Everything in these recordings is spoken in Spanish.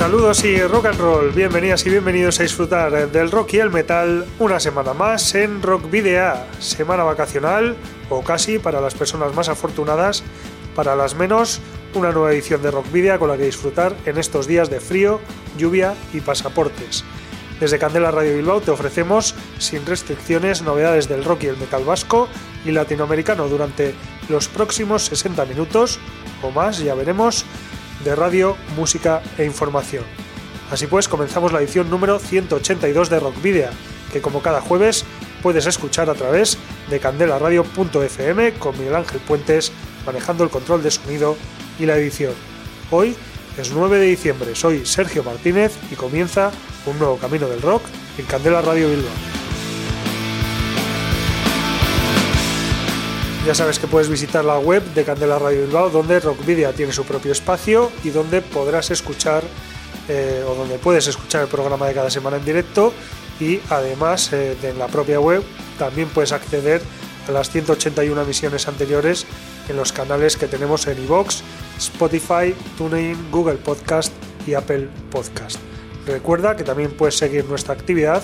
Saludos y rock and roll, bienvenidas y bienvenidos a disfrutar del rock y el metal una semana más en Rock Video, semana vacacional o casi para las personas más afortunadas, para las menos una nueva edición de Rock Video con la que disfrutar en estos días de frío, lluvia y pasaportes. Desde Candela Radio Bilbao te ofrecemos sin restricciones novedades del rock y el metal vasco y latinoamericano durante los próximos 60 minutos o más, ya veremos de radio, música e información. Así pues, comenzamos la edición número 182 de Rock Video, que como cada jueves puedes escuchar a través de candelaradio.fm con Miguel Ángel Puentes manejando el control de sonido y la edición. Hoy es 9 de diciembre, soy Sergio Martínez y comienza un nuevo camino del rock en Candela Radio Bilbao. Ya sabes que puedes visitar la web de Candela Radio Bilbao, donde Rockvidia tiene su propio espacio y donde podrás escuchar eh, o donde puedes escuchar el programa de cada semana en directo y además eh, en la propia web también puedes acceder a las 181 emisiones anteriores en los canales que tenemos en iVoox, Spotify, TuneIn, Google Podcast y Apple Podcast. Recuerda que también puedes seguir nuestra actividad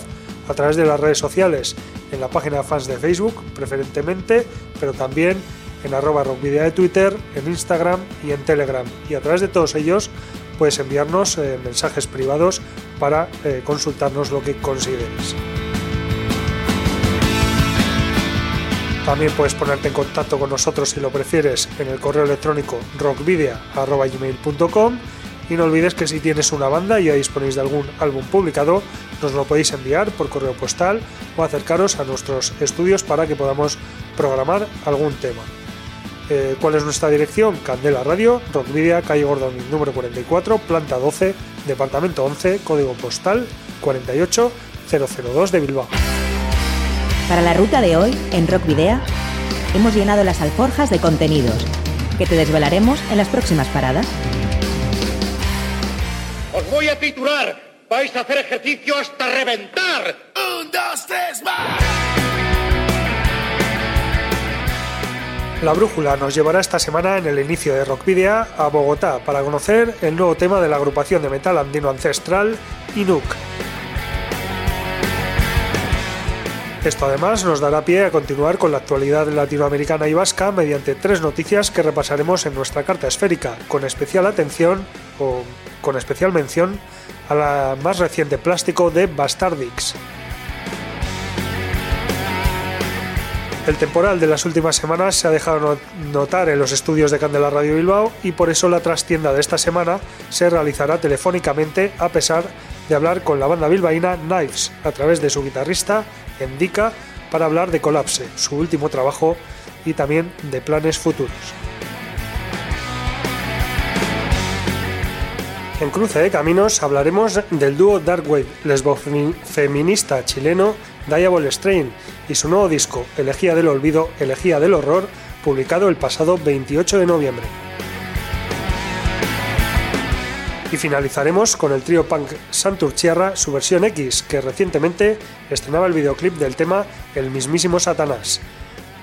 a través de las redes sociales, en la página de fans de Facebook preferentemente, pero también en arroba rockvidia de Twitter, en Instagram y en Telegram. Y a través de todos ellos puedes enviarnos eh, mensajes privados para eh, consultarnos lo que consideres. También puedes ponerte en contacto con nosotros si lo prefieres en el correo electrónico rockvidia.gmail.com y no olvides que si tienes una banda y ya disponéis de algún álbum publicado, nos lo podéis enviar por correo postal o acercaros a nuestros estudios para que podamos programar algún tema. Eh, ¿Cuál es nuestra dirección? Candela Radio, Rockvidia, calle Gordon número 44, planta 12, departamento 11, código postal 48002 de Bilbao. Para la ruta de hoy, en Rock Video, hemos llenado las alforjas de contenidos que te desvelaremos en las próximas paradas. Os voy a titular. Vais a hacer ejercicio hasta reventar. Un, dos, tres, más. La brújula nos llevará esta semana en el inicio de Rockvidia a Bogotá para conocer el nuevo tema de la agrupación de metal andino ancestral Inuk. Esto además nos dará pie a continuar con la actualidad latinoamericana y vasca mediante tres noticias que repasaremos en nuestra carta esférica, con especial atención o con especial mención a la más reciente plástico de Bastardix. El temporal de las últimas semanas se ha dejado notar en los estudios de Candela Radio Bilbao y por eso la trastienda de esta semana se realizará telefónicamente a pesar de hablar con la banda bilbaína Knives a través de su guitarrista Endika para hablar de Colapse, su último trabajo y también de planes futuros. En Cruce de Caminos hablaremos del dúo Darkwave, lesbo-feminista chileno Diabol Strain y su nuevo disco, Elegía del Olvido, Elegía del Horror, publicado el pasado 28 de noviembre. Y finalizaremos con el trío punk Santurciarra, su versión X, que recientemente estrenaba el videoclip del tema El mismísimo Satanás.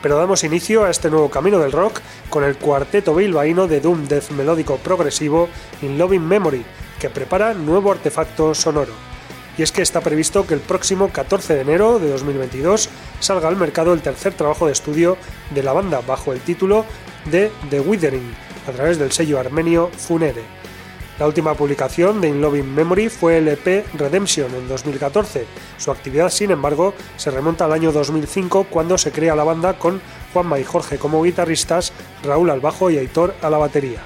Pero damos inicio a este nuevo camino del rock con el cuarteto bilbaíno de Doom Death melódico progresivo In Loving Memory, que prepara nuevo artefacto sonoro. Y es que está previsto que el próximo 14 de enero de 2022 salga al mercado el tercer trabajo de estudio de la banda bajo el título de The Withering, a través del sello armenio Funere. La última publicación de In Loving Memory fue el EP Redemption en 2014. Su actividad, sin embargo, se remonta al año 2005 cuando se crea la banda con Juanma y Jorge como guitarristas, Raúl al bajo y Aitor a la batería.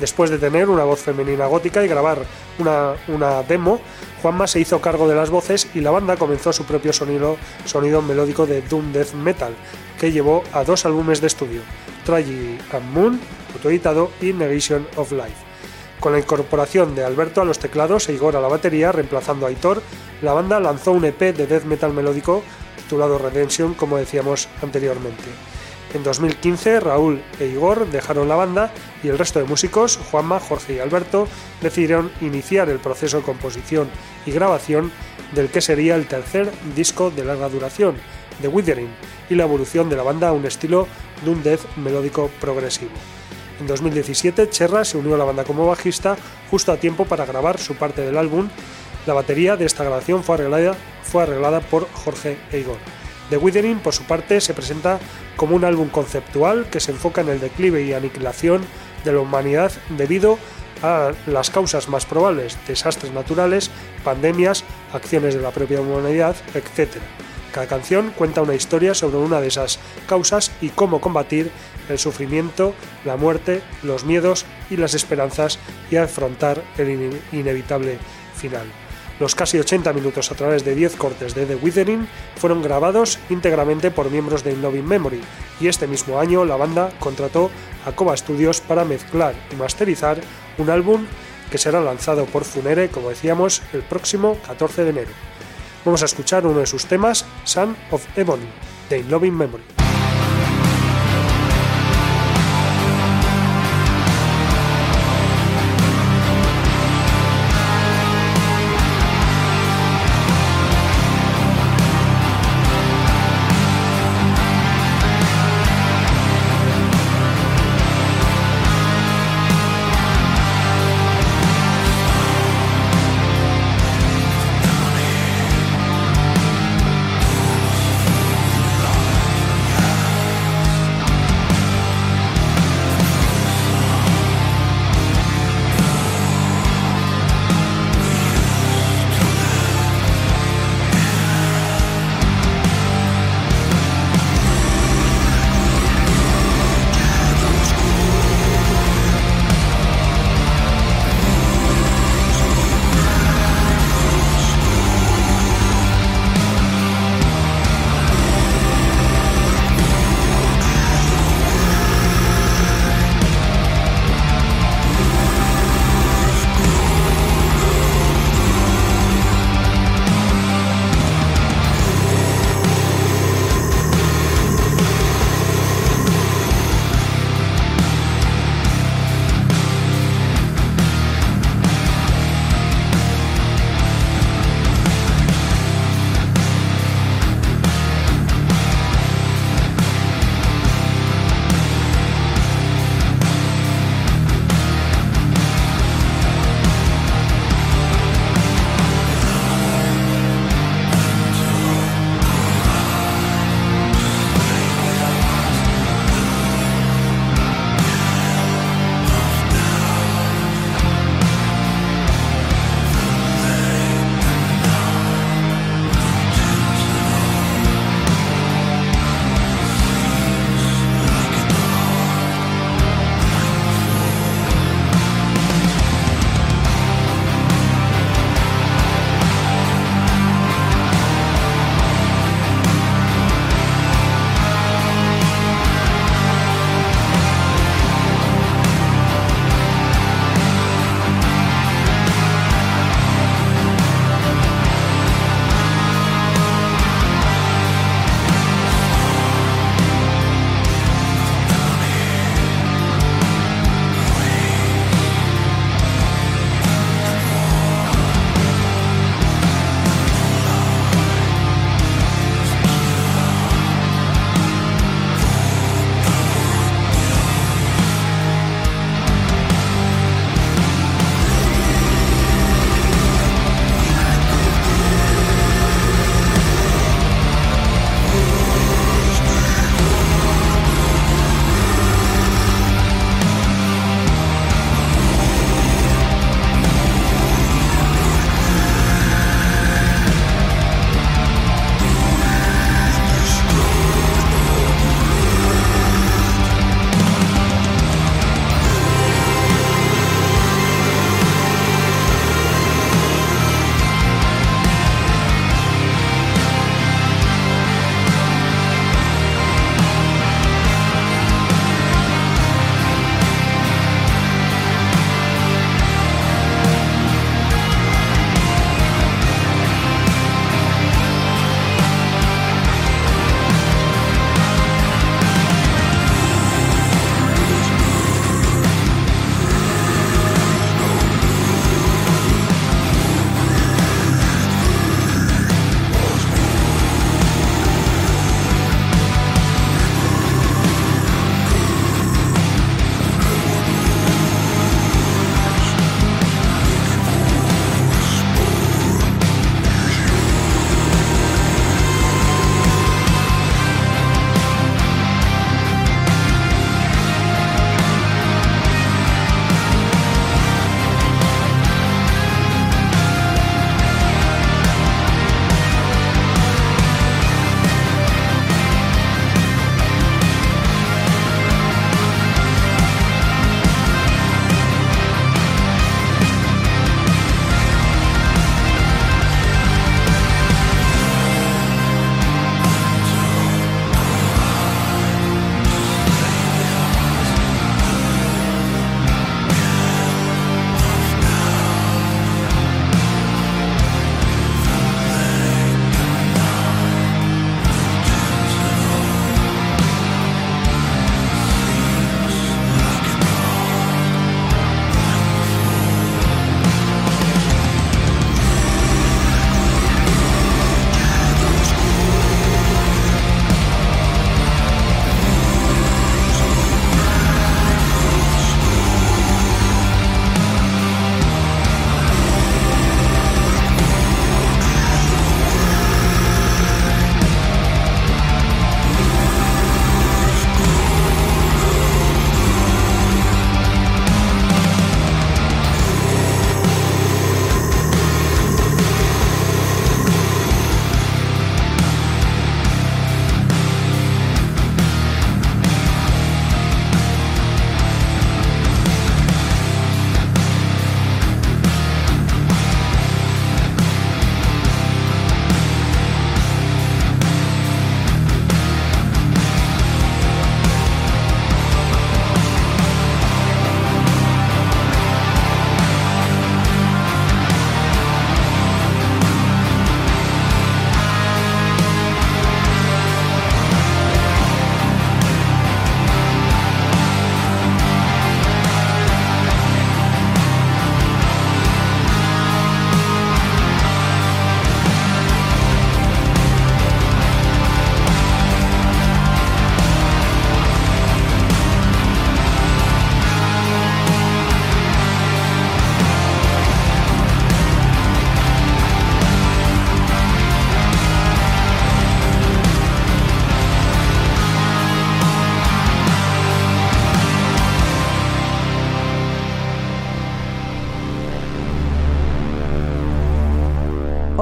Después de tener una voz femenina gótica y grabar una, una demo, Juanma se hizo cargo de las voces y la banda comenzó su propio sonido, sonido melódico de Doom Death Metal, que llevó a dos álbumes de estudio, Tragedy and Moon, autoeditado, y Negation of Life. Con la incorporación de Alberto a los teclados e Igor a la batería, reemplazando a Aitor, la banda lanzó un EP de death metal melódico titulado Redemption, como decíamos anteriormente. En 2015, Raúl e Igor dejaron la banda y el resto de músicos, Juanma, Jorge y Alberto, decidieron iniciar el proceso de composición y grabación del que sería el tercer disco de larga duración, The Withering, y la evolución de la banda a un estilo de un death melódico progresivo. En 2017, Cherra se unió a la banda como bajista justo a tiempo para grabar su parte del álbum. La batería de esta grabación fue arreglada, fue arreglada por Jorge e Igor. The Withering, por su parte, se presenta como un álbum conceptual que se enfoca en el declive y aniquilación de la humanidad debido a las causas más probables, desastres naturales, pandemias, acciones de la propia humanidad, etc. Cada canción cuenta una historia sobre una de esas causas y cómo combatir el sufrimiento, la muerte, los miedos y las esperanzas y afrontar el inevitable final. Los casi 80 minutos a través de 10 cortes de The Withering fueron grabados íntegramente por miembros de In Memory y este mismo año la banda contrató a Cova Studios para mezclar y masterizar un álbum que será lanzado por Funere, como decíamos, el próximo 14 de enero. Vamos a escuchar uno de sus temas, Son of Ebony, de In Memory.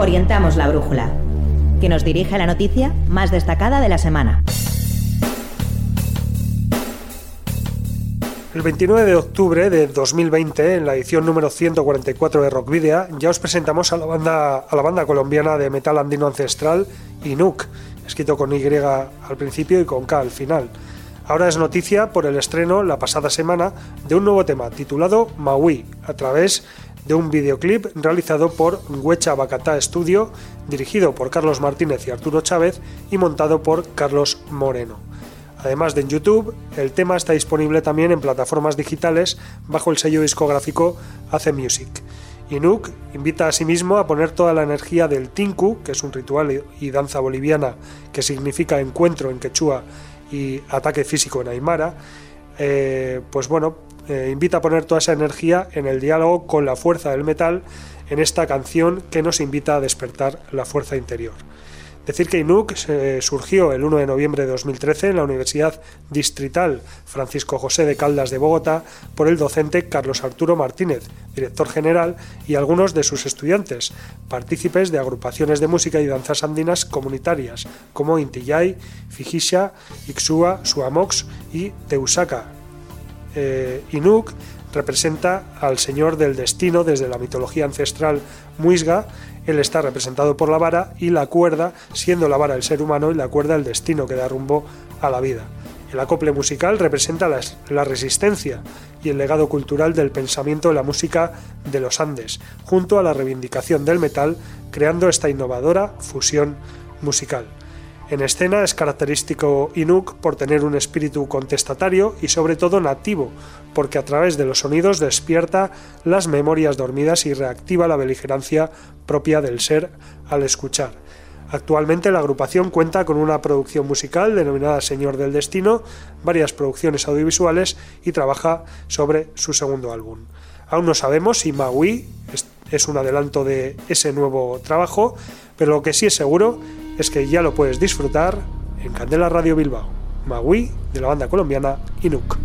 Orientamos la brújula, que nos dirige a la noticia más destacada de la semana. El 29 de octubre de 2020, en la edición número 144 de Rock Video, ya os presentamos a la banda, a la banda colombiana de metal andino ancestral, Inuk, escrito con Y al principio y con K al final. Ahora es noticia por el estreno la pasada semana de un nuevo tema titulado Maui, a través de un videoclip realizado por Huecha Bacatá Studio, dirigido por Carlos Martínez y Arturo Chávez y montado por Carlos Moreno. Además de en YouTube, el tema está disponible también en plataformas digitales bajo el sello discográfico Ace Music. Inuk invita a sí mismo a poner toda la energía del Tinku, que es un ritual y danza boliviana que significa encuentro en quechua y ataque físico en aymara, eh, pues bueno, eh, invita a poner toda esa energía en el diálogo con la fuerza del metal en esta canción que nos invita a despertar la fuerza interior. Decir que Inuk surgió el 1 de noviembre de 2013 en la Universidad Distrital Francisco José de Caldas de Bogotá por el docente Carlos Arturo Martínez, director general, y algunos de sus estudiantes, partícipes de agrupaciones de música y danzas andinas comunitarias como Intillay, Fijisha, Ixua, Suamox y Teusaka. Eh, Inuk representa al Señor del Destino desde la mitología ancestral muisga él está representado por la vara y la cuerda, siendo la vara el ser humano y la cuerda el destino que da rumbo a la vida. El acople musical representa la, resistencia y el legado cultural del pensamiento de la música de los Andes, junto a la reivindicación del metal, creando esta innovadora fusión musical. En escena es característico Inuk por tener un espíritu contestatario y sobre todo nativo, porque a través de los sonidos despierta las memorias dormidas y reactiva la beligerancia propia del ser al escuchar. Actualmente la agrupación cuenta con una producción musical denominada Señor del Destino, varias producciones audiovisuales y trabaja sobre su segundo álbum. Aún no sabemos si Maui es un adelanto de ese nuevo trabajo, pero lo que sí es seguro es que ya lo puedes disfrutar en Candela Radio Bilbao, Magui de la banda colombiana Inuk.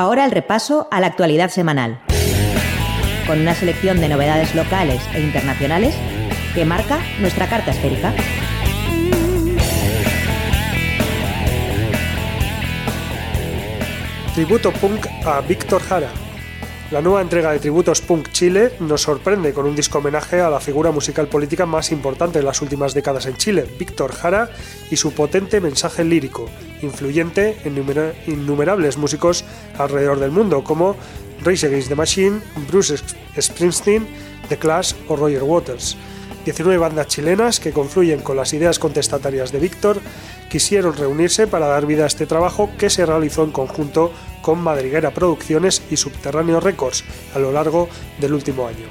Ahora el repaso a la actualidad semanal, con una selección de novedades locales e internacionales que marca nuestra carta esférica. Tributo punk a Víctor Jara. La nueva entrega de Tributos Punk Chile nos sorprende con un disco homenaje a la figura musical política más importante de las últimas décadas en Chile, Víctor Jara, y su potente mensaje lírico, influyente en innumerables músicos alrededor del mundo, como Rage Against the Machine, Bruce Springsteen, The Clash o Roger Waters. 19 bandas chilenas que confluyen con las ideas contestatarias de Víctor quisieron reunirse para dar vida a este trabajo que se realizó en conjunto con Madriguera Producciones y Subterráneo Records a lo largo del último año.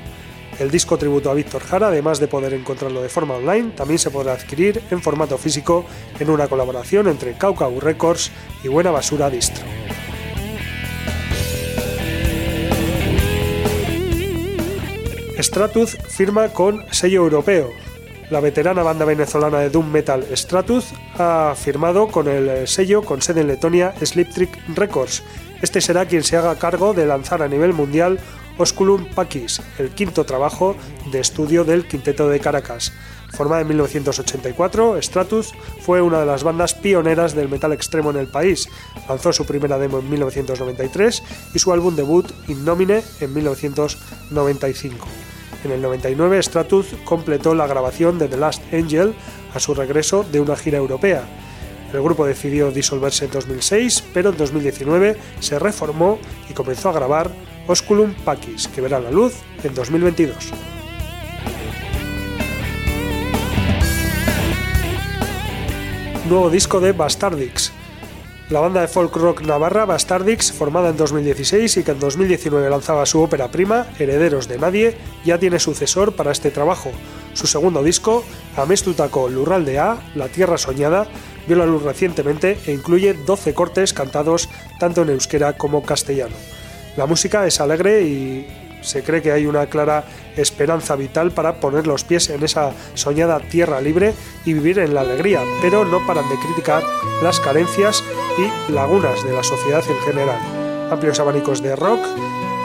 El disco tributo a Víctor Jara, además de poder encontrarlo de forma online, también se podrá adquirir en formato físico en una colaboración entre Caucau Records y Buena Basura Distro. Stratus firma con sello europeo. La veterana banda venezolana de doom metal Stratus ha firmado con el sello con sede en Letonia Sliptrick Records. Este será quien se haga cargo de lanzar a nivel mundial Osculum Paquis, el quinto trabajo de estudio del Quinteto de Caracas. Formada en 1984, Stratus fue una de las bandas pioneras del metal extremo en el país. Lanzó su primera demo en 1993 y su álbum debut Innomine en 1995. En el 99, Stratus completó la grabación de The Last Angel a su regreso de una gira europea. El grupo decidió disolverse en 2006, pero en 2019 se reformó y comenzó a grabar Osculum Paquis, que verá la luz en 2022. Nuevo disco de Bastardix, la banda de folk rock navarra Bastardix, formada en 2016 y que en 2019 lanzaba su ópera prima, Herederos de Nadie, ya tiene sucesor para este trabajo. Su segundo disco, Amestutako Lurralde A, La Tierra Soñada, vio la luz recientemente e incluye 12 cortes cantados tanto en euskera como castellano. La música es alegre y se cree que hay una clara esperanza vital para poner los pies en esa soñada tierra libre y vivir en la alegría, pero no paran de criticar las carencias y lagunas de la sociedad en general. Amplios abanicos de rock,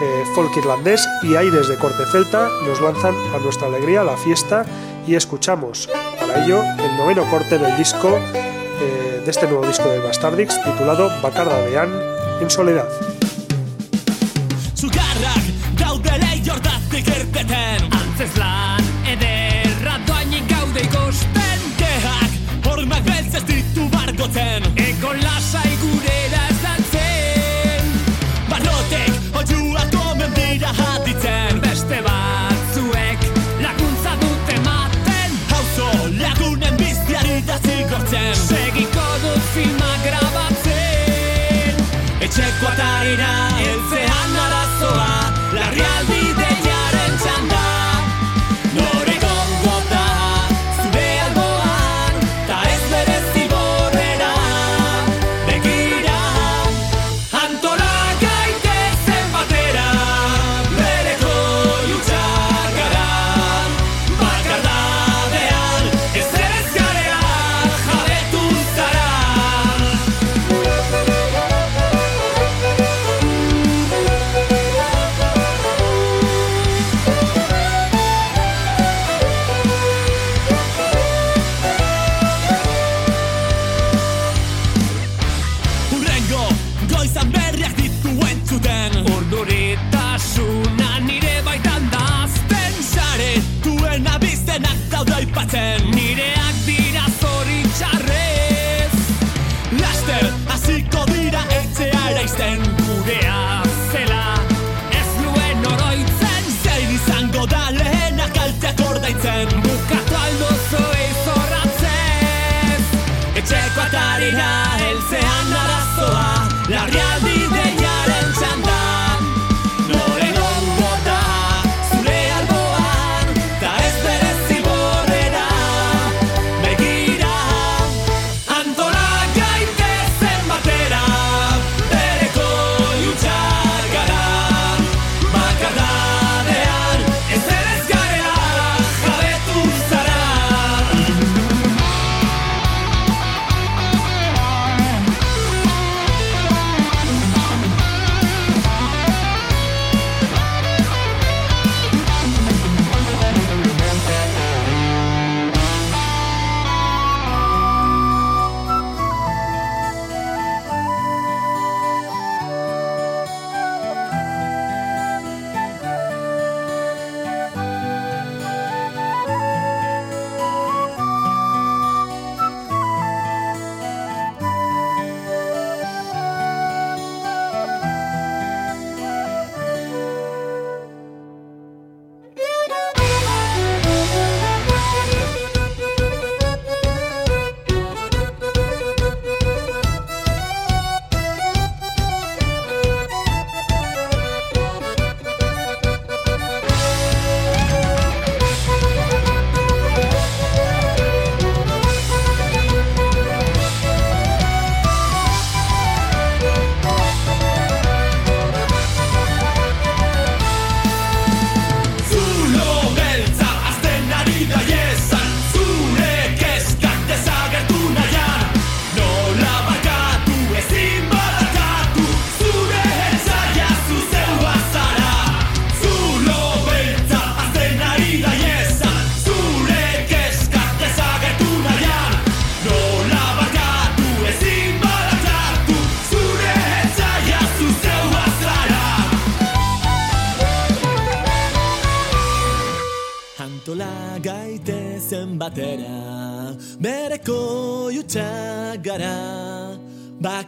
eh, folk irlandés y aires de corte celta nos lanzan a nuestra alegría la fiesta y escuchamos para ello el noveno corte del disco eh, de este nuevo disco de Bastardix titulado Bacarda de Anne en soledad. otra eltzean arazoa, cehando a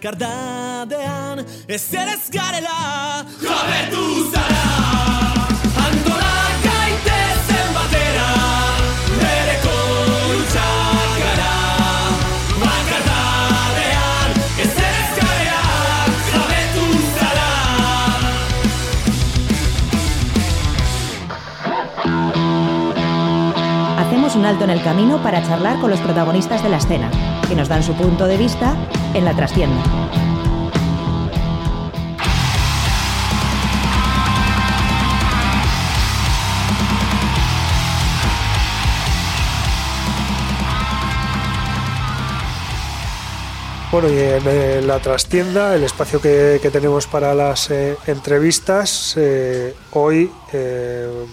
Bakardadean ez ere ez garela Jabetu zara Antolak gaitezen batera Bereko jutsak gara Bakardadean ez ere ez garela Jabetu zara Hacemos un alto en el camino para charlar con los protagonistas de la escena, que nos dan su punto de vista en la trastienda. Bueno, y en eh, la trastienda, el espacio que, tenemos para las eh, entrevistas, eh, hoy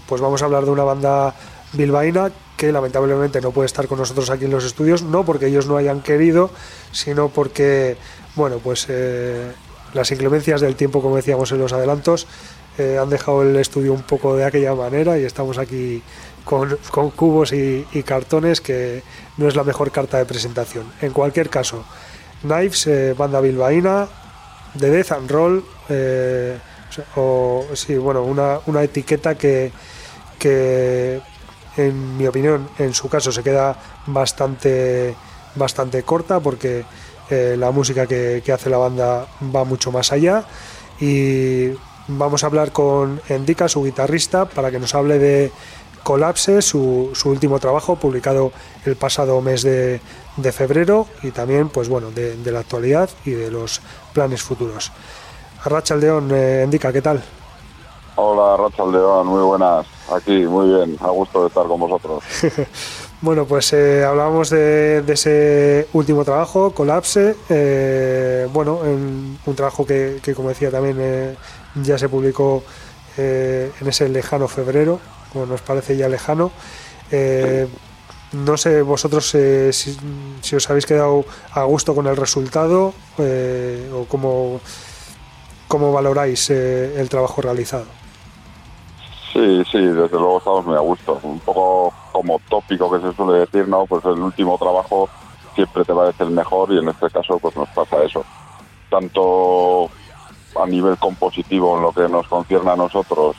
pues vamos a hablar de una banda bilbaína que lamentablemente no puede estar con nosotros aquí en los estudios, no porque ellos no hayan querido, sino porque, bueno, pues eh, las inclemencias del tiempo, como decíamos en los adelantos, eh, han dejado el estudio un poco de aquella manera y estamos aquí con, con cubos y, cartones que no es la mejor carta de presentación. En cualquier caso, Knives, eh, banda bilbaína, de Death and Roll, o sí, bueno, una, una etiqueta que, que en mi opinión, en su caso se queda bastante, bastante corta porque eh, la música que, hace la banda va mucho más allá y vamos a hablar con Endika, su guitarrista, para que nos hable de Colapse, su, último trabajo publicado el pasado mes de, febrero y también pues bueno de, la actualidad y de los planes futuros. Arracha Aldeón, eh, Endika, ¿qué tal? Hola, Racha León, muy buenas. Aquí, muy bien, a gusto de estar con vosotros. Bueno, pues eh, hablábamos de, ese último trabajo, Colapse. eh, bueno, en un trabajo que, como decía también, eh, ya se publicó eh, en ese lejano febrero, como nos parece ya lejano. No sé vosotros si, si os habéis quedado a gusto con el resultado o cómo, cómo valoráis el trabajo realizado. Sí, sí, desde luego estamos muy a gusto. Un poco como tópico que se suele decir, ¿no? Pues el último trabajo siempre te parece el mejor y en este caso pues nos pasa eso. Tanto a nivel compositivo en lo que nos concierne a nosotros,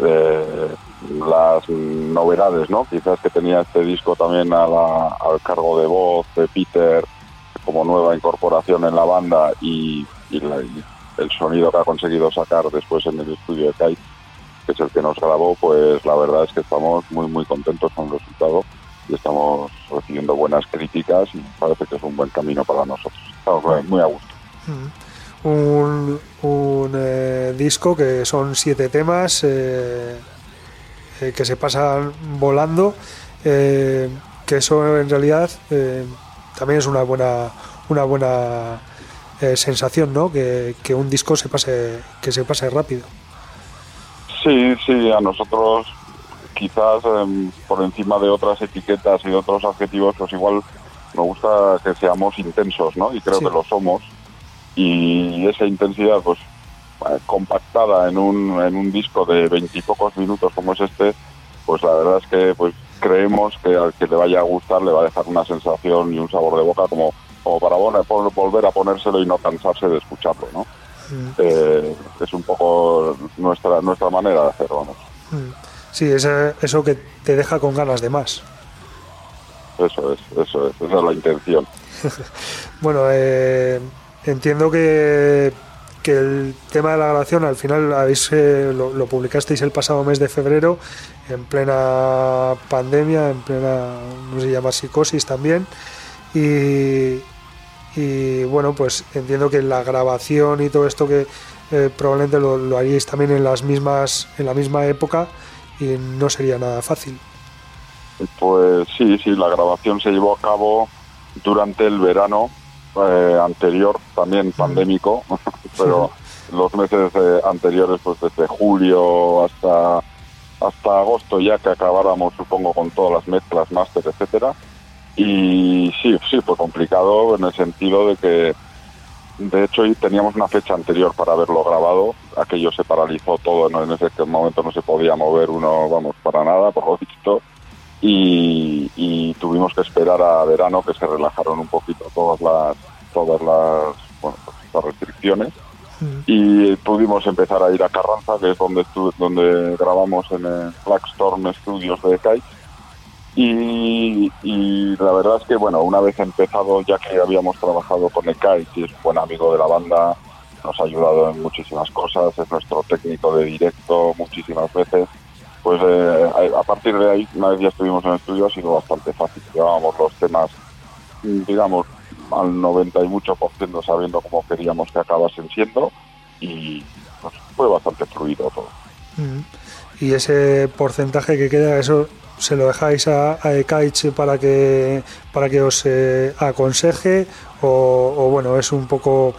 eh, las novedades, ¿no? Quizás que tenía este disco también a la- al cargo de voz de Peter como nueva incorporación en la banda y, y el sonido que ha conseguido sacar después en el estudio de Kai, que es el que nos grabó, pues la verdad es que estamos muy muy contentos con el resultado y estamos recibiendo buenas críticas y parece que es un buen camino para nosotros. Estamos muy- a gusto. un, un, eh, disco que son siete temas eh, eh, que se pasan volando eh, que eso en realidad también es una buena una buena sensación ¿no? que, que un disco se pase que se pase rápido Sí, sí, a nosotros quizás em, por encima de otras etiquetas y de otros adjetivos, pues igual nos gusta que seamos intensos, ¿no? Y creo Sí. que lo somos. Y esa intensidad, pues eh, compactada en un, en un disco de veintipocos minutos como es este, pues la verdad es que pues creemos que al que le vaya a gustar le va a dejar una sensación y un sabor de boca como, como para vol- vol- volver a ponérselo y no cansarse de escucharlo, ¿no? Eh, es un poco nuestra nuestra manera de hacer, vamos. sí ese- eso que te deja con ganas de más Eso es, eso es, esa es la intención. Bueno, eh, entiendo que, que el tema de la grabación al final habéis, eh, lo, lo publicasteis el pasado mes de febrero en plena pandemia, en plena, no sé llama psicosis también. Y, y bueno, pues entiendo que la grabación y todo esto que eh, probablemente lo, lo haríais también en las mismas, en la misma época y no sería nada fácil. Pues sí, sí, la grabación se llevó a cabo durante el verano eh, anterior, también pandémico, pero los meses eh, anteriores, pues desde julio hasta hasta agosto ya que acabáramos, supongo, con todas las mezclas, máster, etcétera. Y sí, sí, fue complicado en el sentido de que, de hecho, teníamos una fecha anterior para haberlo grabado. Aquello se paralizó todo, ¿no? en ese momento no se podía mover uno, vamos, para nada, por lo visto. y, y tuvimos que esperar a verano que se relajaron un poquito todas las todas las, bueno, pues, las restricciones y pudimos empezar a ir a Carranza, que es donde, donde grabamos en el Blackstorm Studios de Kite. Y, la verdad es que, bueno, una vez empezado, ya que habíamos trabajado con Kite y es un buen amigo de la banda, nos ha ayudado en muchísimas cosas, es nuestro técnico de directo muchísimas veces, pues eh, a partir de ahí, una vez ya estuvimos en el estudio, ha sido bastante fácil. Llevábamos los temas, digamos, al 90 y mucho por ciento sabiendo cómo queríamos que acabasen siendo y pues, fue bastante fluido todo. Y ese porcentaje que queda, eso se lo dejáis a, a Ekaich para que para que os eh, aconseje o, o, bueno es un poco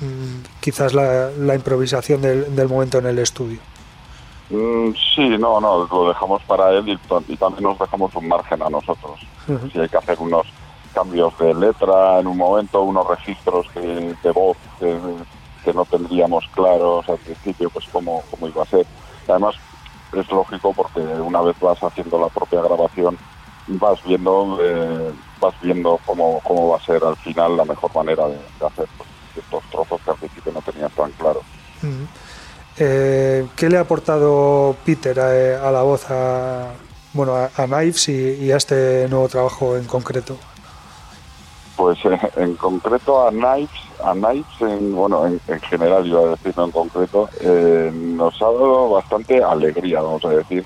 mm, quizás la, la improvisación del, del momento en el estudio. Mm, sí, no, no, lo dejamos para él y, y también nos dejamos un margen a nosotros. Ujú. Si hay que hacer unos cambios de letra en un momento, unos registros que- de voz que, que no tendríamos claros al principio, pues cómo, cómo iba a ser. Además, es lógico porque una vez vas haciendo la propia grabación, vas viendo eh, vas viendo cómo, cómo va a ser al final la mejor manera de, de hacer estos trozos que al principio no tenías tan claros. Mm. Eh, ¿Qué le ha aportado Peter a, a la voz a bueno a, a Knives y, y a este nuevo trabajo en concreto? Pues eh, en concreto a Knives, a Knives en, bueno, en, en general iba a decir, no en concreto, eh, nos ha dado bastante alegría, vamos a decir,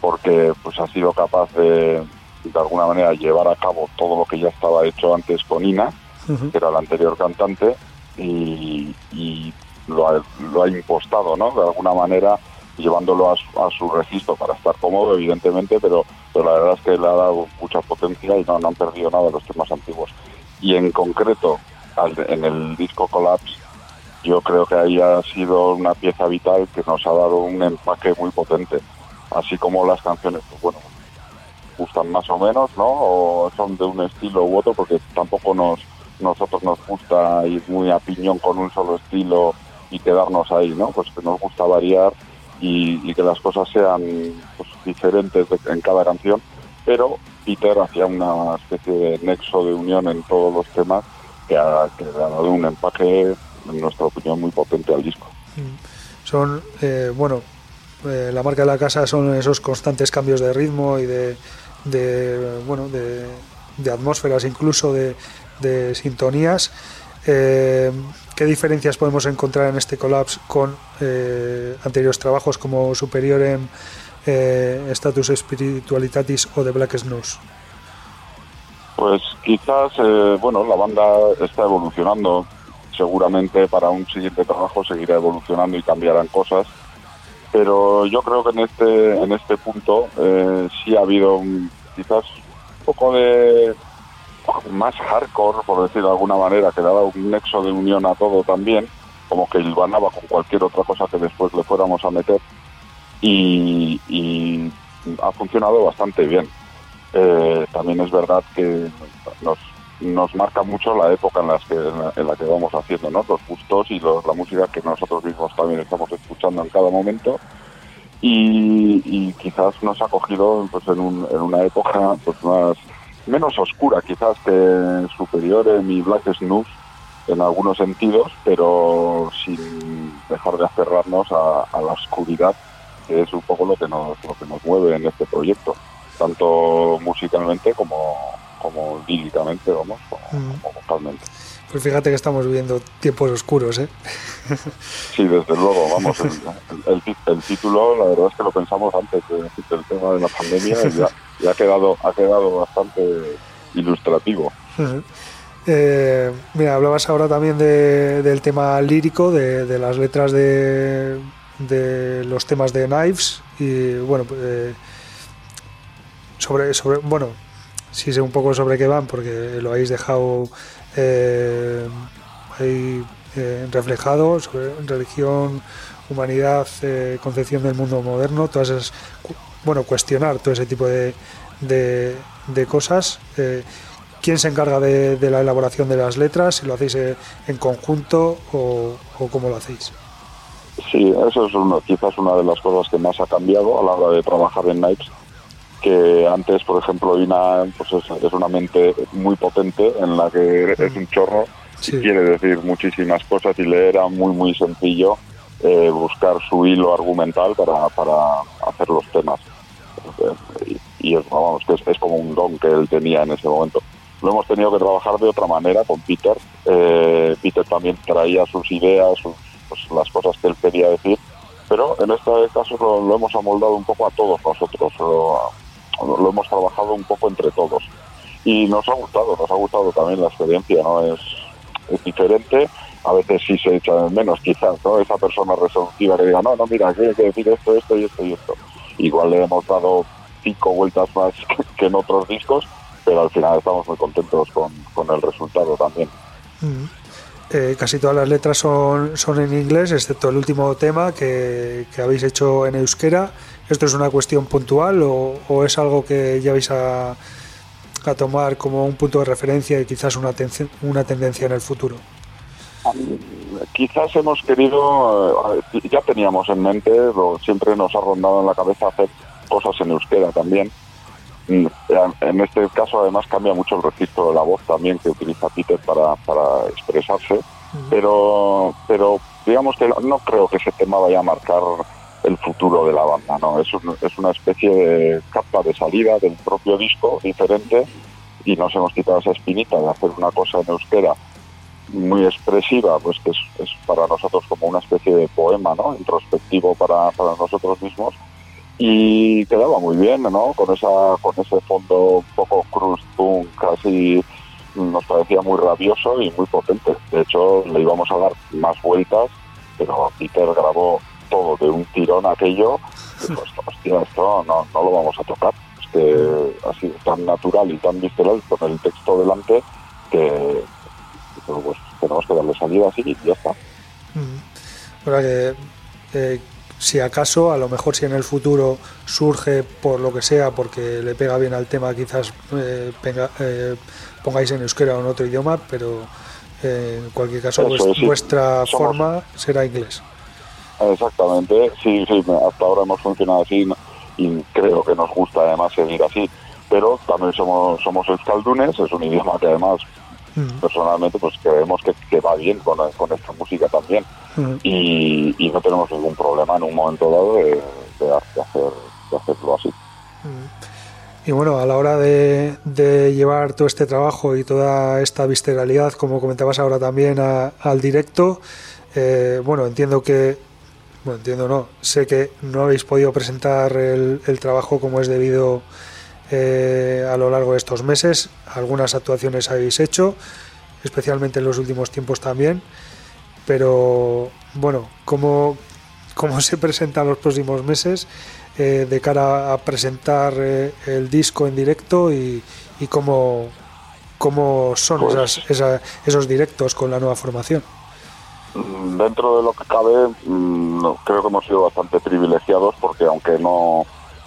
porque pues ha sido capaz de, de alguna manera llevar a cabo todo lo que ya estaba hecho antes con Ina, que era la anterior cantante, y, y lo, ha, lo ha impostado, ¿no? De alguna manera, llevándolo a su, a su registro para estar cómodo, evidentemente, pero, pero la verdad es que le ha dado mucha potencia y no, no han perdido nada de los temas antiguos. Y en concreto, en el disco Collapse, yo creo que ahí ha sido una pieza vital que nos ha dado un empaque muy potente. Así como las canciones, pues bueno, gustan más o menos, ¿no? O son de un estilo u otro, porque tampoco nos nosotros nos gusta ir muy a piñón con un solo estilo y quedarnos ahí, ¿no? Pues que nos gusta variar y, y que las cosas sean pues, diferentes de- en cada canción, pero Peter hacía una especie de nexo de unión en todos los temas que, ha, que ha dado un empaque, en nuestra opinión, muy potente al disco. Son, eh, bueno, eh, la marca de la casa son esos constantes cambios de ritmo y de, bueno, de, atmósferas, incluso de, de sintonías. Eh, ¿Qué diferencias podemos encontrar en este collapse con anteriores trabajos como Superiorem, eh, Status Spiritualitatis o The Black Snooze? Pues quizás, eh, bueno, la banda está evolucionando. Seguramente para un siguiente trabajo seguirá evolucionando y cambiarán cosas. Pero yo creo que en este en este punto eh, sí ha habido un- quizás un poco de más hardcore, por decir de alguna manera, que daba un nexo de unión a todo también, como que hilvanaba con cualquier otra cosa que después le fuéramos a meter. Y, y ha funcionado bastante bien. Eh, también es verdad que nos, nos marca mucho la época en, las que, en, la, en la que vamos haciendo. Los gustos y los- la música que nosotros mismos también estamos escuchando en cada momento. Y, quizás nos ha cogido pues, en una época pues, más menos oscura quizás que Superior en mi Black Snooze en algunos sentidos, pero sin dejar de aferrarnos a, a la oscuridad, que es un poco lo que nos, lo que nos mueve en este proyecto, tanto musicalmente como, como líricamente, vamos, como, Mm. como vocalmente. Pues fíjate que estamos viviendo tiempos oscuros, ¿eh? Sí, desde luego, vamos, el, el- el- el título, la verdad es que lo pensamos antes del tema de la pandemia y ya, y ha quedado, ha quedado bastante ilustrativo. Eh, mira, hablabas ahora también de- del tema lírico, de, de las letras de, de los temas de Knives y bueno, pues, eh, sobre, sobre, bueno, sí sé un poco sobre qué van porque lo habéis dejado eh, ahí eh, reflejado sobre religión, humanidad, eh, concepción del mundo moderno, todas esas, bueno, cuestionar todo ese tipo de, de, de cosas. ¿Quién se encarga de, de la elaboración de las letras? ¿Si lo hacéis en conjunto o, o cómo lo hacéis? Sí, eso es uno, quizás una de las cosas que más ha cambiado a la hora de trabajar en Knives, que antes, por ejemplo, Ina pues es, es una mente muy potente en la que es un chorro Sí. quiere decir muchísimas cosas y le era muy muy sencillo eh, buscar su hilo argumental para, para hacer los temas. Eh, y, y es, vamos, que es, es como un don que él tenía en ese momento. Lo hemos tenido que trabajar de otra manera con Peter. Eh, Peter también traía sus ideas sus, pues, las cosas que él quería decir pero en este caso lo, lo hemos amoldado un poco a todos nosotros lo, lo hemos trabajado un poco entre todos y nos ha gustado, nos ha gustado también la experiencia, ¿no? Es, es diferente, a veces sí se echa menos quizás, ¿no? Esa persona resolutiva que diga, no, no, mira, aquí hay que decir esto, esto y esto y esto. Igual le hemos dado cinco vueltas más que, en otros discos, pero al final estamos muy contentos con, con el resultado también. Eh, casi todas las letras son, son en inglés, excepto el último tema que, que habéis hecho en euskera. ¿Esto es una cuestión puntual o, o es algo que ya vais a, a tomar como un punto de referencia y quizás una, una tendencia en el futuro? Quizás hemos querido, eh, ya teníamos en mente, siempre nos ha rondado en la cabeza hacer cosas en euskera también. Mm, En este caso además cambia mucho el registro de la voz también que utiliza Peter para, para expresarse, pero, pero digamos que no creo que ese tema vaya a marcar el futuro de la banda, ¿no? Es, un- es una especie de carta de salida del propio disco diferente y nos hemos quitado esa espinita de hacer una cosa en euskera muy expresiva, pues que es, es para nosotros como una especie de poema, ¿no? Introspectivo para, para nosotros mismos y quedaba muy bien, ¿no? Con esa con ese fondo un poco crust casi nos parecía muy rabioso y muy potente. De hecho, le íbamos a dar más vueltas, pero Peter grabó todo de un tirón aquello. Y pues, hostia, esto no, no lo vamos a tocar. Es que ha sido tan natural y tan visceral con el texto delante que pues tenemos que darle salida así y ya está. Que eh, si acaso, a lo mejor si en el futuro surge por lo que sea, porque le pega bien al tema, quizás eh, eh, pongáis en euskera o en otro idioma, pero eh, en cualquier caso es, sí. vuestra Somos- forma será inglés. Exactamente, sí, sí, hasta ahora hemos funcionado así y creo que nos gusta además seguir así, pero también somos somos euskaldunes, es un idioma que además personalmente pues creemos que, que va bien con, con esta música también y, y no tenemos ningún problema en un momento dado de, de- de hacer, de hacerlo así. Y bueno, a la hora de, de llevar todo este trabajo y toda esta visceralidad, como comentabas ahora también a- al directo, eh, bueno, entiendo que, bueno, entiendo no, sé que no habéis podido presentar el, el trabajo como es debido eh, a lo largo de estos meses. Algunas actuaciones habéis hecho, especialmente en los últimos tiempos también. Pero bueno, ¿cómo, cómo se presentan los próximos meses eh, de cara a presentar eh, el disco en directo y, y cómo, cómo son Pues- esas, esos directos con la nueva formación? Mm, Dentro de lo que cabe, mm, no, creo que hemos sido bastante privilegiados porque aunque no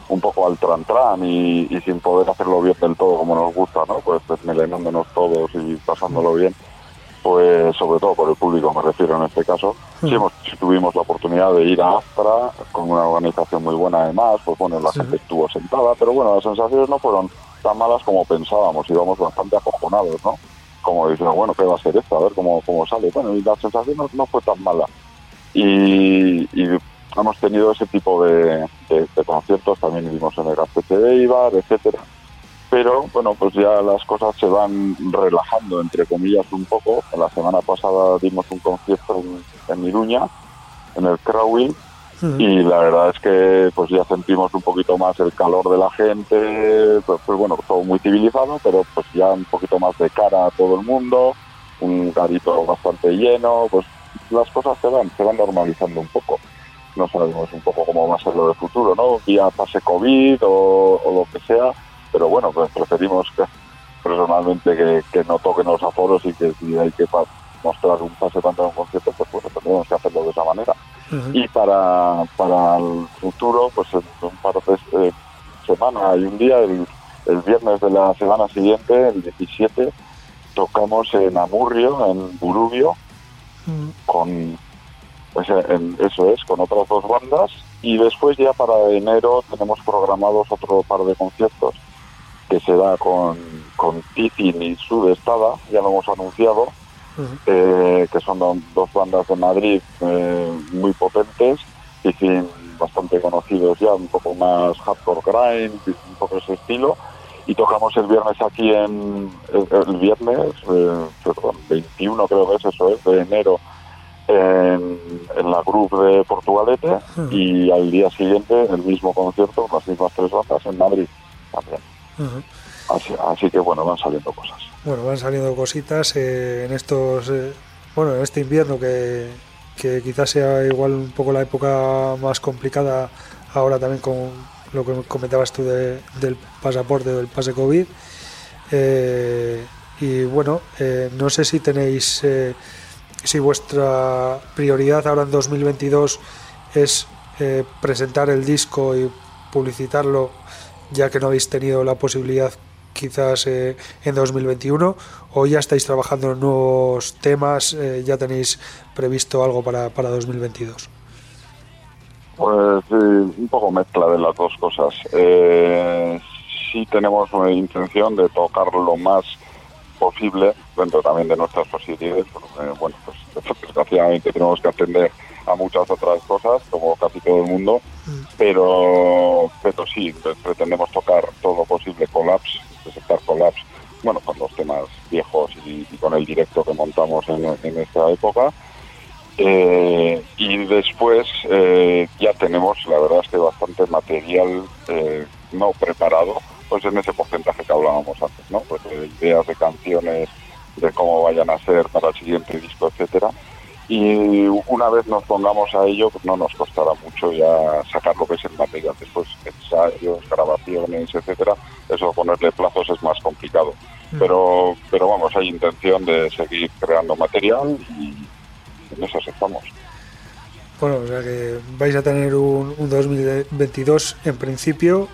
un poco al tran tran y, y sin poder hacerlo bien del todo como nos gusta, ¿no? Pues desmelenándonos todos y pasándolo bien, pues sobre todo por el público me refiero en este caso, sí, hemos, sí tuvimos la oportunidad de ir a Astra con una organización muy buena además, pues bueno, la gente estuvo sentada, pero bueno, las sensaciones no fueron tan malas como pensábamos, íbamos bastante acojonados, ¿no? Como diciendo, bueno, ¿qué va a ser esto? A ver cómo, cómo sale. Bueno, y la sensación no, no fue tan mala. Y, hemos tenido ese tipo de, conciertos, también vimos en el Gastete de Ibar, etcétera. Pero bueno, pues ya las cosas se van relajando, entre comillas, un poco. La semana pasada dimos un concierto en, en Iruña, en el Crowing, y la verdad es que pues ya sentimos un poquito más el calor de la gente, pues, pues bueno, todo muy civilizado, pero pues ya un poquito más de cara a todo el mundo, un garito bastante lleno, pues las cosas se van, se van normalizando un poco. No sabemos un poco cómo va a ser lo del futuro, ¿no? Vía pase COVID o, o lo que sea, pero bueno, pues preferimos que personalmente que, que no toquen los aforos y que si hay que mostrar un pase a un concierto, pues bueno, tendremos que hacerlo de esa manera. Y para, para el futuro, pues en un par de eh, semanas y un día, el, el viernes de la semana siguiente, el 17, tocamos en Amurrio, en Burubio, con pues, en- eso es, con otras dos bandas. Y después ya para enero tenemos programados otro par de conciertos que será con, con Titin y Sudestada, ya lo hemos anunciado, eh, que son dos bandas de Madrid eh, muy potentes, Titin bastante conocidos ya, un poco más hardcore grind, un poco ese estilo, y tocamos el viernes aquí en el, viernes, eh, perdón, 21 creo que es eso, es de enero en, la Group de Portugalete y al día siguiente el mismo concierto con las mismas tres bandas en Madrid también. Así, que bueno, van saliendo cosas. Bueno, van saliendo cositas eh, en estos, eh, bueno, en este invierno que, que quizás sea igual un poco la época más complicada ahora también con lo que comentabas tú del pasaporte del pase COVID. Eh, y bueno, no sé si tenéis si vuestra prioridad ahora en 2022 es eh, presentar el disco y publicitarlo, ya que no habéis tenido la posibilidad quizás eh, en 2021, o ya estáis trabajando en nuevos temas, eh, ya tenéis previsto algo para, para 2022. Pues un poco mezcla de las dos cosas. sí tenemos intención de tocar lo más posible dentro también de nuestras posibilidades. bueno, pues desgraciadamente tenemos que atender a muchas otras cosas, como casi todo el mundo, mm. pero, pero sí, pretendemos tocar todo lo posible collapse, presentar collapse, bueno, con los temas viejos y, con el directo que montamos en, esta época. Eh, y después eh, ya tenemos, la verdad es que bastante material eh, no preparado pues en ese porcentaje que hablábamos antes, ¿no? Pues de ideas de canciones, de cómo vayan a ser para el siguiente disco, etcétera. Y una vez nos pongamos a ello, pues no nos costará mucho ya sacar lo que es el material. Después ensayos, grabaciones, etcétera. Eso ponerle plazos es más complicado. Mm. Pero, pero vamos, hay intención de seguir creando material y en eso estamos. Bueno, o sea que vais a tener un, un 2022 en principio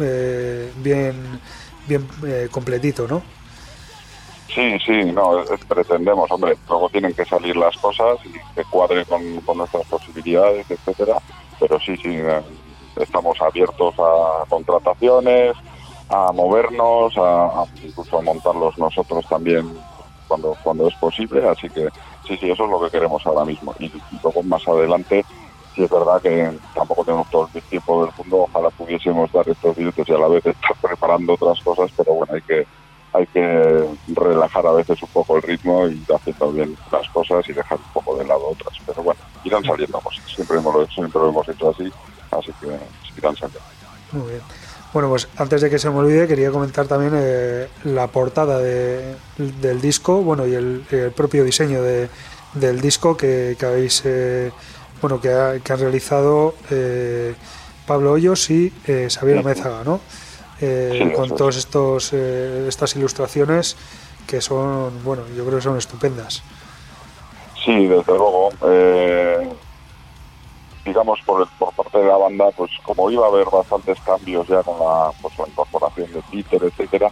eh, bien, bien eh, completito, ¿no? Sí, sí, no, pretendemos, hombre, luego tienen que salir las cosas y que cuadre con, nuestras posibilidades, etcétera, pero sí, sí, eh, estamos abiertos a contrataciones, a movernos, a, incluso a montarlos nosotros también cuando, cuando es posible, así que sí, sí, eso es lo que queremos ahora mismo. Y, luego más adelante sí es verdad que tampoco tenemos todo el tiempo del mundo, ojalá pudiésemos dar estos minutos y a la vez estar preparando otras cosas, pero bueno, hay que hay que relajar a veces un poco el ritmo y haciendo bien las cosas y dejar un poco de lado otras. Pero bueno, irán saliendo cosas, siempre, hemos, siempre lo hemos hecho así, así que irán saliendo. Muy bien. Bueno, pues antes de que se me olvide, quería comentar también eh, la portada de, del disco, bueno, y el, propio diseño de, del disco que, que habéis eh, bueno, que, han realizado eh, Pablo Hoyos y eh, Xavier Mézaga, ¿no? Eh, con todas estos estas ilustraciones que son, bueno, yo creo que son estupendas. Sí, desde luego. digamos, por, por parte de la banda, pues como iba a haber bastantes cambios ya con la, pues, la incorporación de Peter, etcétera,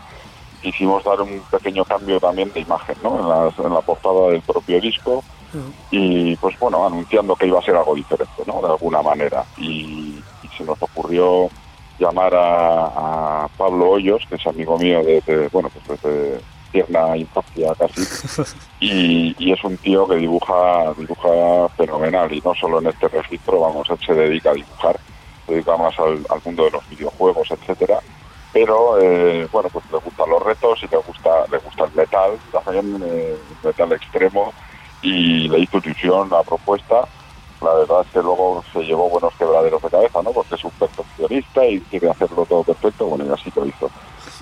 quisimos dar un pequeño cambio también de imagen, ¿no? En en la portada del propio disco y pues bueno, anunciando que iba a ser algo diferente, ¿no? De alguna manera. Y, se nos ocurrió llamar a, Pablo Hoyos, que es amigo mío desde, bueno, pues desde tierna infancia casi, y, es un tío que dibuja, dibuja fenomenal, y no solo en este registro, vamos, él se dedica a dibujar, se dedica más al, mundo de los videojuegos, etcétera, pero eh, bueno, pues le gustan los retos y le gusta, le gusta el metal, también eh, metal extremo, y le hizo ilusión la propuesta. La verdad es que luego se llevó buenos quebraderos de cabeza, ¿no? Porque es un perfeccionista y quiere hacerlo todo perfecto, bueno, y así lo hizo.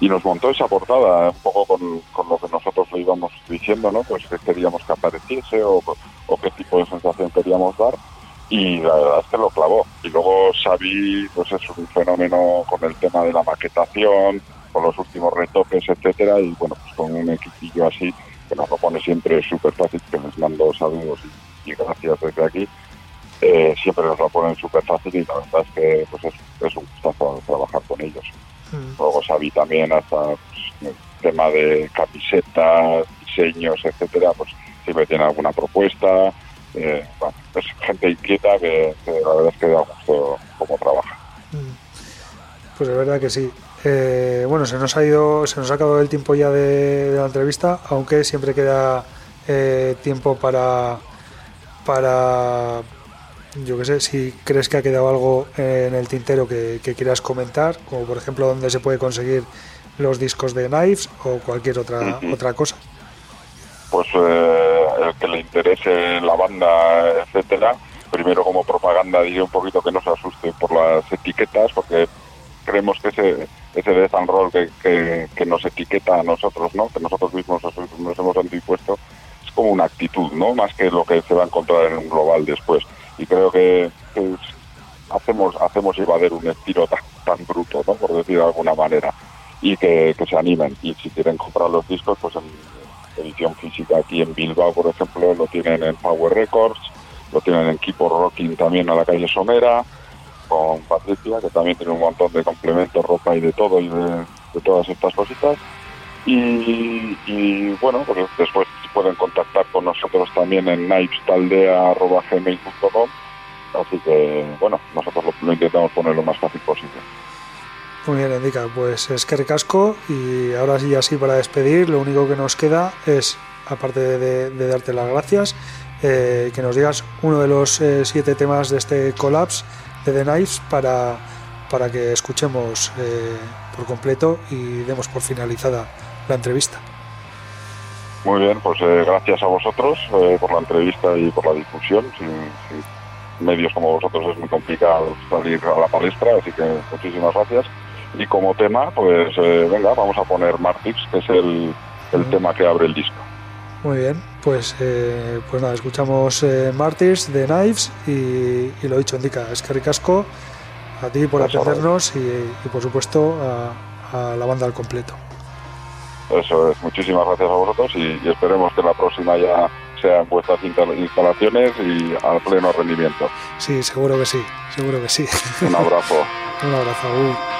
Y nos montó esa portada un poco con, con lo que nosotros le íbamos diciendo, ¿no? Pues que queríamos que apareciese o, o qué tipo de sensación queríamos dar y la verdad es que lo clavó. Y luego Xavi, pues es un fenómeno con el tema de la maquetación, con los últimos retoques, etcétera, y bueno, pues con un equipillo así, que nos lo pone siempre súper fácil, que les mando saludos y, gracias desde aquí. Eh, siempre nos lo ponen súper fácil y la verdad es que pues es, un gustazo trabajar con ellos. Mm. Luego sabí también hasta pues, el tema de camisetas, diseños, etcétera, pues siempre tiene alguna propuesta eh, bueno, es gente inquieta que, que la verdad es que da gusto cómo trabaja. Pues es verdad que sí. Eh, bueno, se nos ha ido, se nos ha acabado el tiempo ya de, de la entrevista, aunque siempre queda tiempo para, para, yo qué sé, si crees que ha quedado algo en el tintero que, que quieras comentar, como por ejemplo dónde se puede conseguir los discos de Knives o cualquier otra otra cosa. pues eh, el que le interese la banda, etcétera, primero como propaganda diría un poquito que no se asuste por las etiquetas, porque creemos que ese, ese death and roll que, que, que nos etiqueta a nosotros, ¿no? que nosotros mismos nos, nos hemos antepuesto, es como una actitud, ¿no? más que lo que se va a encontrar en un global después. Y creo que, que hacemos hacemos un estilo tan, tan bruto, ¿no? por decir de alguna manera, y que, que se animen. Y si quieren comprar los discos, pues en edición física aquí en Bilbao, por ejemplo, lo tienen en Power Records, lo tienen en Keep on Rocking también a la calle Somera, con Patricia, que también tiene un montón de complementos, ropa y de todo, y de todas estas cositas. Y, bueno, pues después pueden contactar con nosotros también en knifestaldea.gmail.com Así que, bueno, nosotros lo, lo intentamos poner lo más fácil posible. Muy bien, Indica, pues es que recasco y ahora sí, así para despedir, lo único que nos queda es, aparte de, de darte las gracias, eh, que nos digas uno de los eh, siete temas de este collapse de The Knives para, para que escuchemos eh, por completo y demos por finalizada la entrevista. Muy bien, pues eh, gracias a vosotros eh, por la entrevista y por la difusión. Sin, sin medios como vosotros es muy complicado salir a la palestra, así que muchísimas gracias. Y como tema, pues eh, venga, vamos a poner Martix, que es el, el tema que abre el disco. Muy bien, pues, eh, pues nada, escuchamos Martyrs de Knives y, y lo dicho, indica, es que ricasco a ti por atendernos y, y, por supuesto a, a, la banda al completo. Eso es, muchísimas gracias a vosotros y, y esperemos que la próxima ya sean vuestras instalaciones y al pleno rendimiento. Sí, seguro que sí, seguro que sí. Un abrazo. Un abrazo. Uh.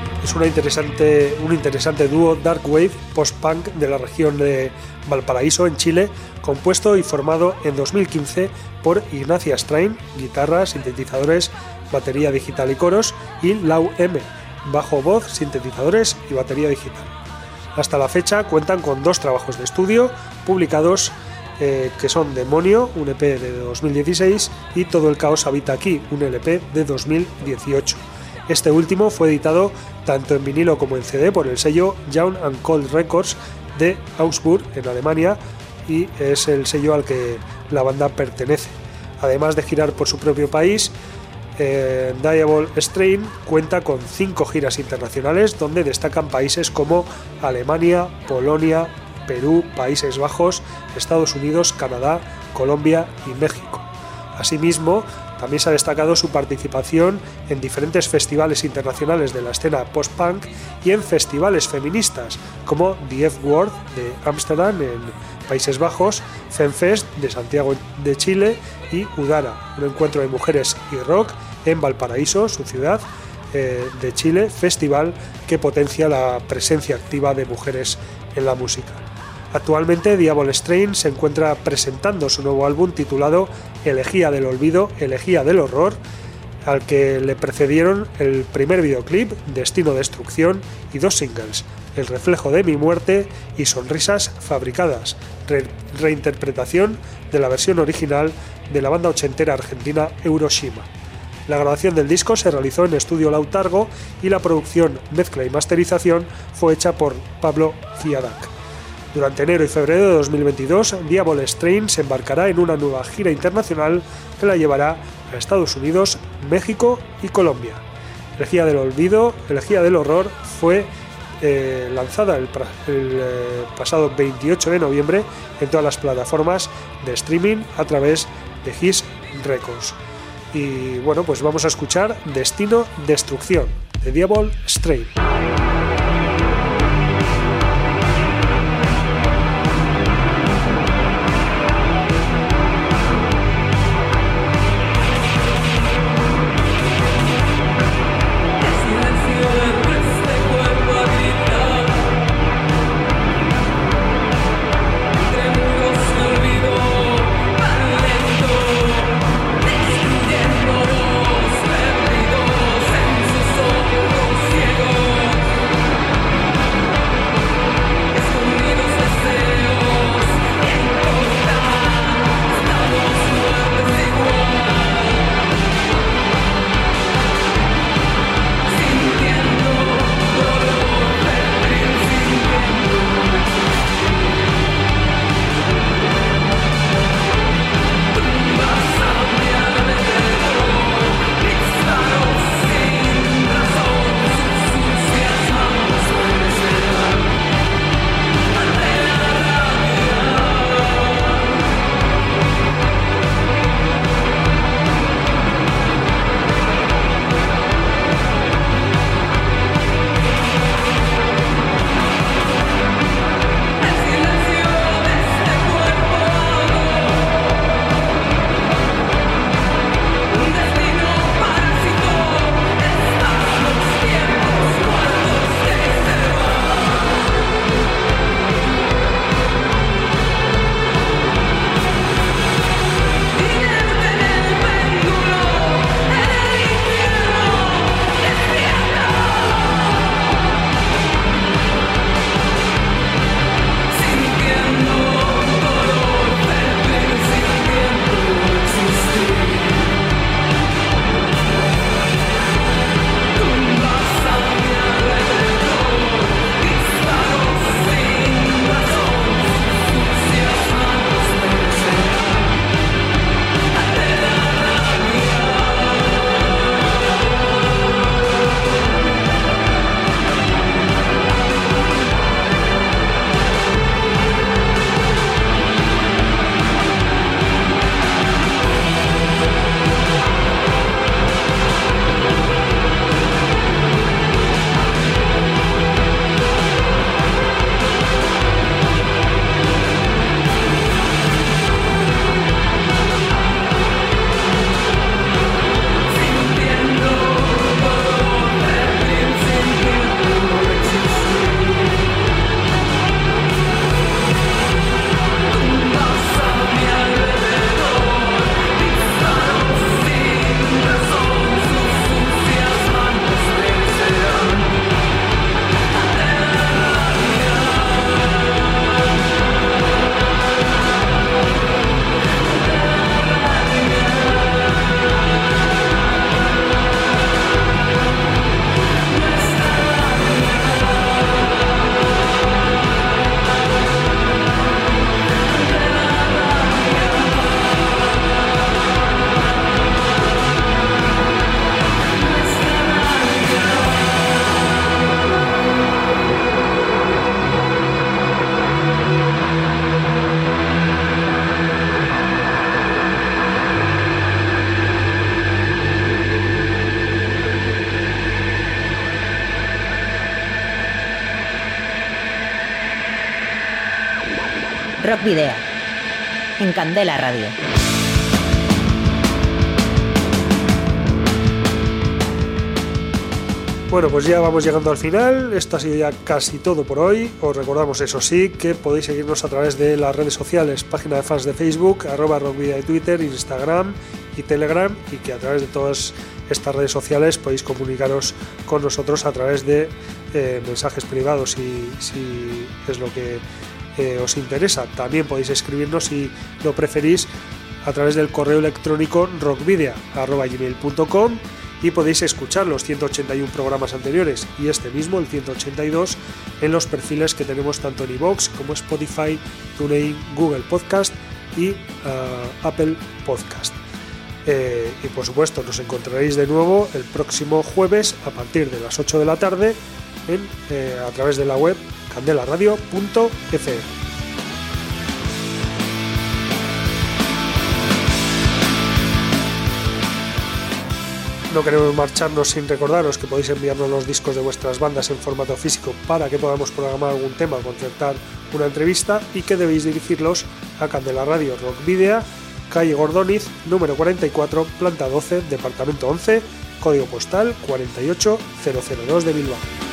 es una interesante, un interesante dúo dark wave post-punk de la región de Valparaíso, en Chile, compuesto y formado en 2015 por Ignacia Strain, guitarras, sintetizadores, batería digital y coros, y Lau M, bajo voz, sintetizadores y batería digital. Hasta la fecha cuentan con dos trabajos de estudio publicados eh, que son Demonio, un EP de 2016, y Todo el Caos Habita aquí, un LP de 2018 este último fue editado tanto en vinilo como en CD por el sello Young and Cold Records de Augsburg, en Alemania, y es el sello al que la banda pertenece. Además de girar por su propio país, eh, Diable Strain cuenta con cinco giras internacionales donde destacan países como Alemania, Polonia, Perú, Países Bajos, Estados Unidos, Canadá, Colombia y México. Asimismo, también se ha destacado su participación en diferentes festivales internacionales de la escena post-punk y en festivales feministas como The F-Word de Ámsterdam en Países Bajos, FemFest de Santiago de Chile y Udara, un encuentro de mujeres y rock en Valparaíso, su ciudad eh, de Chile, festival que potencia la presencia activa de mujeres en la música. Actualmente Diablo Strain se encuentra presentando su nuevo álbum titulado Elegía del Olvido, Elegía del Horror, al que le precedieron el primer videoclip, Destino Destrucción, y dos singles, El reflejo de mi muerte y Sonrisas fabricadas, reinterpretación de la versión original de la banda ochentera argentina Euroshima. La grabación del disco se realizó en Estudio Lautargo y la producción, mezcla y masterización fue hecha por Pablo Fiadak. Durante enero y febrero de 2022, Diablo Strain se embarcará en una nueva gira internacional que la llevará a Estados Unidos, México y Colombia. Elegía del Olvido, Elegía del Horror fue eh, lanzada el, eh, pasado 28 de noviembre en todas las plataformas de streaming a través de His Records. Y bueno, pues vamos a escuchar Destino Destrucción de Diablo Strain. Video. En Candela Radio. Bueno, pues ya vamos llegando al final. Esto ha sido ya casi todo por hoy. Os recordamos, eso sí, que podéis seguirnos a través de las redes sociales, página de fans de Facebook, arroba rockvidea de Twitter, Instagram y Telegram, y que a través de todas estas redes sociales podéis comunicaros con nosotros a través de eh, mensajes privados si, es lo que eh, os interesa. También podéis escribirnos si lo preferís a través del correo electrónico rockvidea.gmail.com y podéis escuchar los 181 programas anteriores y este mismo, el 182, en los perfiles que tenemos tanto en iVoox como Spotify, TuneIn, Google Podcast y uh, Apple Podcast. Eh, y por supuesto nos encontraréis de nuevo el próximo jueves a partir de las 8 de la tarde en, eh, a través de la web candelaradio.fm. No queremos marcharnos sin recordaros que podéis enviarnos los discos de vuestras bandas en formato físico para que podamos programar algún tema o concertar una entrevista y que debéis dirigirlos a Candela Radio Rock Video, calle Gordoniz, número 44, planta 12, departamento 11, código postal 48002 de Bilbao.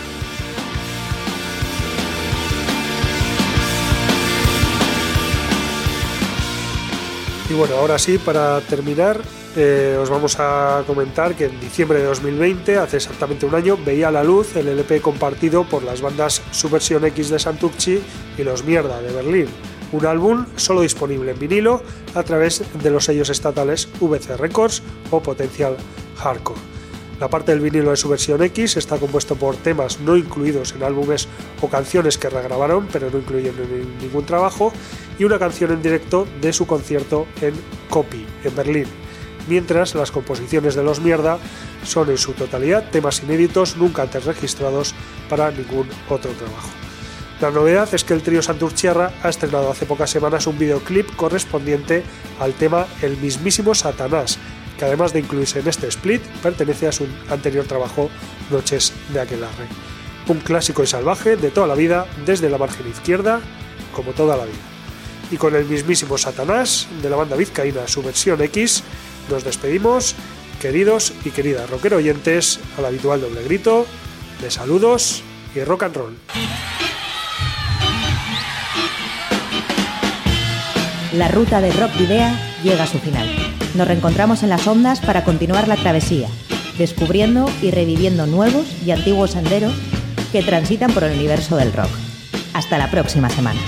Y bueno, ahora sí, para terminar, eh, os vamos a comentar que en diciembre de 2020, hace exactamente un año, veía la luz el LP compartido por las bandas Subversión X de Santucci y Los Mierda de Berlín. Un álbum solo disponible en vinilo a través de los sellos estatales VC Records o Potential Hardcore. La parte del vinilo de su versión X está compuesto por temas no incluidos en álbumes o canciones que regrabaron, pero no incluyendo en ningún trabajo, y una canción en directo de su concierto en Copy, en Berlín. Mientras las composiciones de Los Mierda son en su totalidad temas inéditos nunca antes registrados para ningún otro trabajo. La novedad es que el trío Santurciarra ha estrenado hace pocas semanas un videoclip correspondiente al tema El mismísimo Satanás, que además de incluirse en este split, pertenece a su anterior trabajo Noches de Aquelarre. Un clásico y salvaje de toda la vida, desde la margen izquierda, como toda la vida. Y con el mismísimo Satanás, de la banda vizcaína, su versión X, nos despedimos, queridos y queridas rockero oyentes, al habitual doble grito, de saludos y rock and roll. La ruta de Rock Idea llega a su final. Nos reencontramos en las ondas para continuar la travesía, descubriendo y reviviendo nuevos y antiguos senderos que transitan por el universo del rock. Hasta la próxima semana.